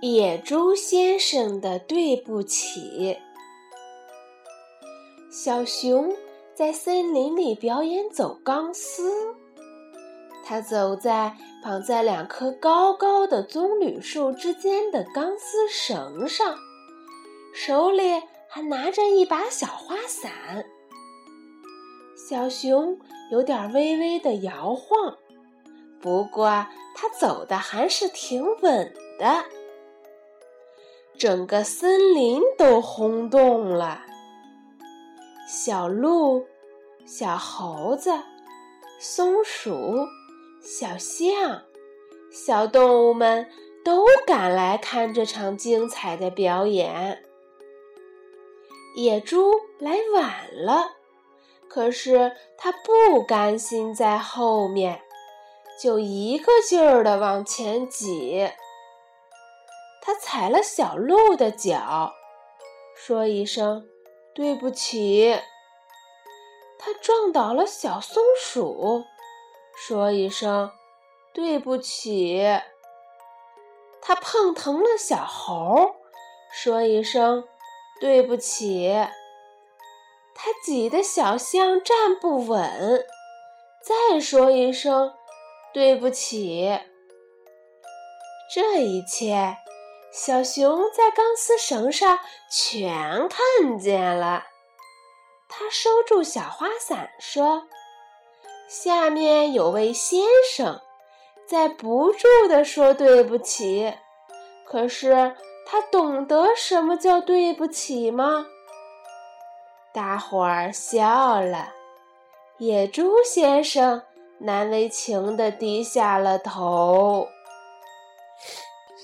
野猪先生的对不起。小熊在森林里表演走钢丝，它走在绑在两棵高高的棕榈树之间的钢丝绳上，手里还拿着一把小花伞。小熊有点微微的摇晃，不过它走的还是挺稳的。整个森林都轰动了，小鹿、小猴子、松鼠、小象，小动物们都赶来看这场精彩的表演。野猪来晚了，可是它不甘心在后面，就一个劲儿的往前挤。他踩了小鹿的脚，说一声“对不起”。他撞倒了小松鼠，说一声“对不起”。他碰疼了小猴，说一声“对不起”。他挤得小象站不稳，再说一声“对不起”。这一切。小熊在钢丝绳上全看见了，他收住小花伞，说：“下面有位先生在不住地说对不起，可是他懂得什么叫对不起吗？”大伙儿笑了，野猪先生难为情地低下了头。